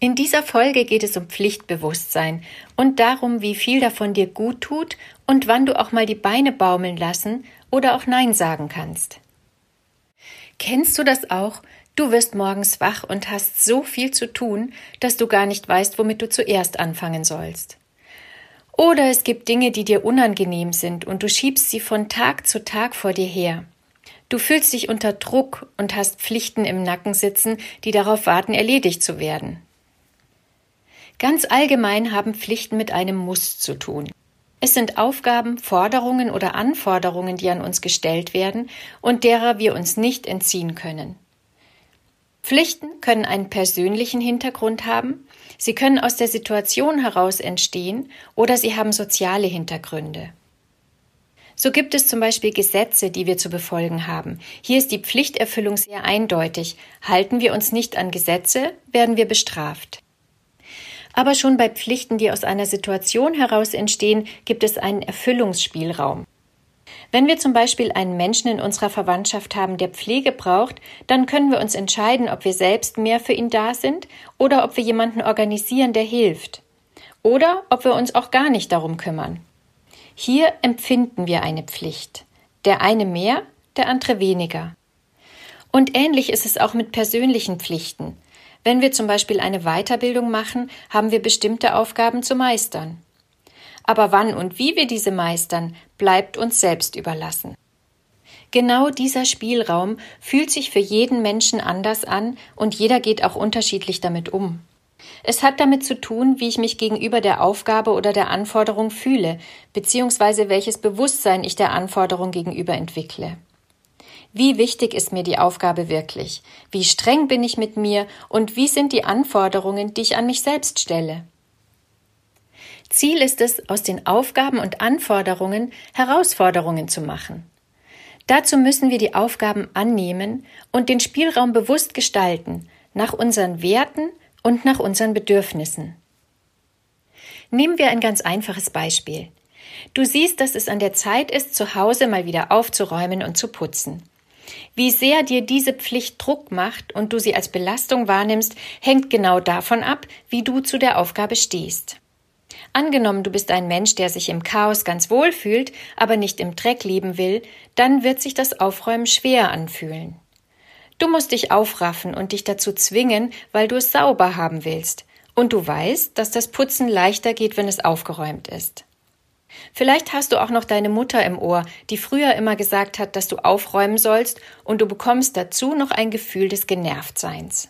In dieser Folge geht es um Pflichtbewusstsein und darum, wie viel davon dir gut tut und wann du auch mal die Beine baumeln lassen oder auch Nein sagen kannst. Kennst du das auch? Du wirst morgens wach und hast so viel zu tun, dass du gar nicht weißt, womit du zuerst anfangen sollst. Oder es gibt Dinge, die dir unangenehm sind und du schiebst sie von Tag zu Tag vor dir her. Du fühlst dich unter Druck und hast Pflichten im Nacken sitzen, die darauf warten, erledigt zu werden. Ganz allgemein haben Pflichten mit einem Muss zu tun. Es sind Aufgaben, Forderungen oder Anforderungen, die an uns gestellt werden und derer wir uns nicht entziehen können. Pflichten können einen persönlichen Hintergrund haben, sie können aus der Situation heraus entstehen oder sie haben soziale Hintergründe. So gibt es zum Beispiel Gesetze, die wir zu befolgen haben. Hier ist die Pflichterfüllung sehr eindeutig. Halten wir uns nicht an Gesetze, werden wir bestraft. Aber schon bei Pflichten, die aus einer Situation heraus entstehen, gibt es einen Erfüllungsspielraum. Wenn wir zum Beispiel einen Menschen in unserer Verwandtschaft haben, der Pflege braucht, dann können wir uns entscheiden, ob wir selbst mehr für ihn da sind oder ob wir jemanden organisieren, der hilft. Oder ob wir uns auch gar nicht darum kümmern. Hier empfinden wir eine Pflicht. Der eine mehr, der andere weniger. Und ähnlich ist es auch mit persönlichen Pflichten. Wenn wir zum Beispiel eine Weiterbildung machen, haben wir bestimmte Aufgaben zu meistern. Aber wann und wie wir diese meistern, bleibt uns selbst überlassen. Genau dieser Spielraum fühlt sich für jeden Menschen anders an und jeder geht auch unterschiedlich damit um. Es hat damit zu tun, wie ich mich gegenüber der Aufgabe oder der Anforderung fühle, beziehungsweise welches Bewusstsein ich der Anforderung gegenüber entwickle. Wie wichtig ist mir die Aufgabe wirklich? Wie streng bin ich mit mir und wie sind die Anforderungen, die ich an mich selbst stelle? Ziel ist es, aus den Aufgaben und Anforderungen Herausforderungen zu machen. Dazu müssen wir die Aufgaben annehmen und den Spielraum bewusst gestalten, nach unseren Werten und nach unseren Bedürfnissen. Nehmen wir ein ganz einfaches Beispiel. Du siehst, dass es an der Zeit ist, zu Hause mal wieder aufzuräumen und zu putzen. Wie sehr dir diese Pflicht Druck macht und du sie als Belastung wahrnimmst, hängt genau davon ab, wie du zu der Aufgabe stehst. Angenommen, du bist ein Mensch, der sich im Chaos ganz wohl fühlt, aber nicht im Dreck leben will, dann wird sich das Aufräumen schwer anfühlen. Du musst dich aufraffen und dich dazu zwingen, weil du es sauber haben willst. Und du weißt, dass das Putzen leichter geht, wenn es aufgeräumt ist. Vielleicht hast du auch noch deine Mutter im Ohr, die früher immer gesagt hat, dass du aufräumen sollst, und du bekommst dazu noch ein Gefühl des Genervtseins.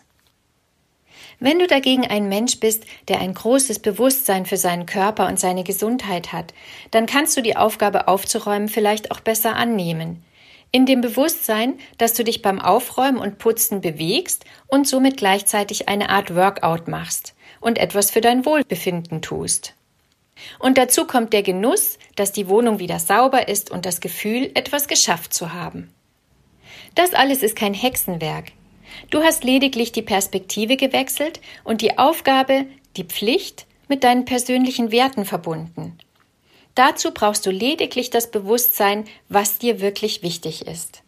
Wenn du dagegen ein Mensch bist, der ein großes Bewusstsein für seinen Körper und seine Gesundheit hat, dann kannst du die Aufgabe aufzuräumen vielleicht auch besser annehmen. In dem Bewusstsein, dass du dich beim Aufräumen und Putzen bewegst und somit gleichzeitig eine Art Workout machst und etwas für dein Wohlbefinden tust. Und dazu kommt der Genuss, dass die Wohnung wieder sauber ist und das Gefühl, etwas geschafft zu haben. Das alles ist kein Hexenwerk. Du hast lediglich die Perspektive gewechselt und die Aufgabe, die Pflicht mit deinen persönlichen Werten verbunden. Dazu brauchst du lediglich das Bewusstsein, was dir wirklich wichtig ist.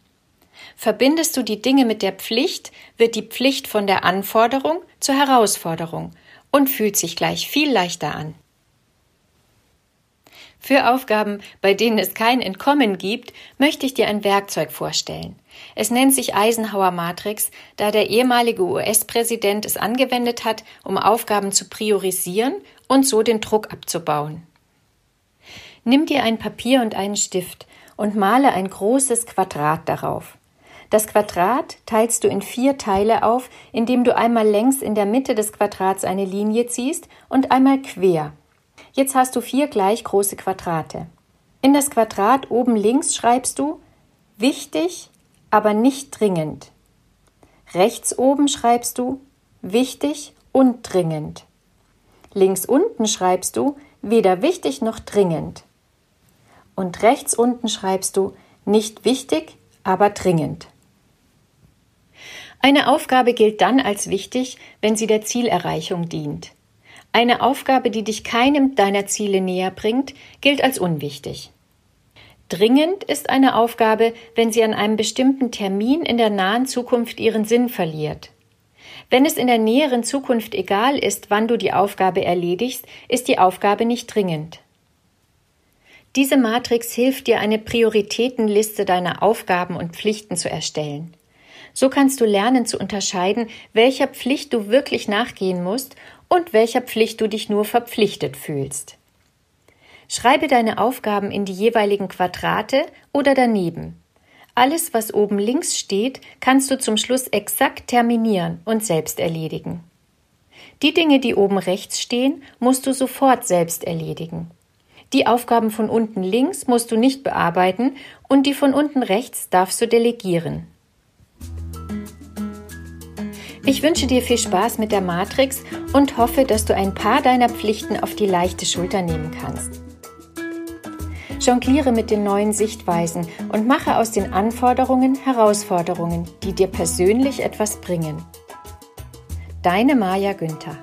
Verbindest du die Dinge mit der Pflicht, wird die Pflicht von der Anforderung zur Herausforderung und fühlt sich gleich viel leichter an. Für Aufgaben, bei denen es kein Entkommen gibt, möchte ich dir ein Werkzeug vorstellen. Es nennt sich Eisenhower Matrix, da der ehemalige US-Präsident es angewendet hat, um Aufgaben zu priorisieren und so den Druck abzubauen. Nimm dir ein Papier und einen Stift und male ein großes Quadrat darauf. Das Quadrat teilst du in vier Teile auf, indem du einmal längs in der Mitte des Quadrats eine Linie ziehst und einmal quer. Jetzt hast du vier gleich große Quadrate. In das Quadrat oben links schreibst du wichtig, aber nicht dringend. Rechts oben schreibst du wichtig und dringend. Links unten schreibst du weder wichtig noch dringend. Und rechts unten schreibst du nicht wichtig, aber dringend. Eine Aufgabe gilt dann als wichtig, wenn sie der Zielerreichung dient. Eine Aufgabe, die dich keinem deiner Ziele näher bringt, gilt als unwichtig. Dringend ist eine Aufgabe, wenn sie an einem bestimmten Termin in der nahen Zukunft ihren Sinn verliert. Wenn es in der näheren Zukunft egal ist, wann du die Aufgabe erledigst, ist die Aufgabe nicht dringend. Diese Matrix hilft dir, eine Prioritätenliste deiner Aufgaben und Pflichten zu erstellen. So kannst du lernen zu unterscheiden, welcher Pflicht du wirklich nachgehen musst und welcher Pflicht du dich nur verpflichtet fühlst. Schreibe deine Aufgaben in die jeweiligen Quadrate oder daneben. Alles, was oben links steht, kannst du zum Schluss exakt terminieren und selbst erledigen. Die Dinge, die oben rechts stehen, musst du sofort selbst erledigen. Die Aufgaben von unten links musst du nicht bearbeiten und die von unten rechts darfst du delegieren. Ich wünsche dir viel Spaß mit der Matrix und hoffe, dass du ein paar deiner Pflichten auf die leichte Schulter nehmen kannst. Jongliere mit den neuen Sichtweisen und mache aus den Anforderungen Herausforderungen, die dir persönlich etwas bringen. Deine Maja Günther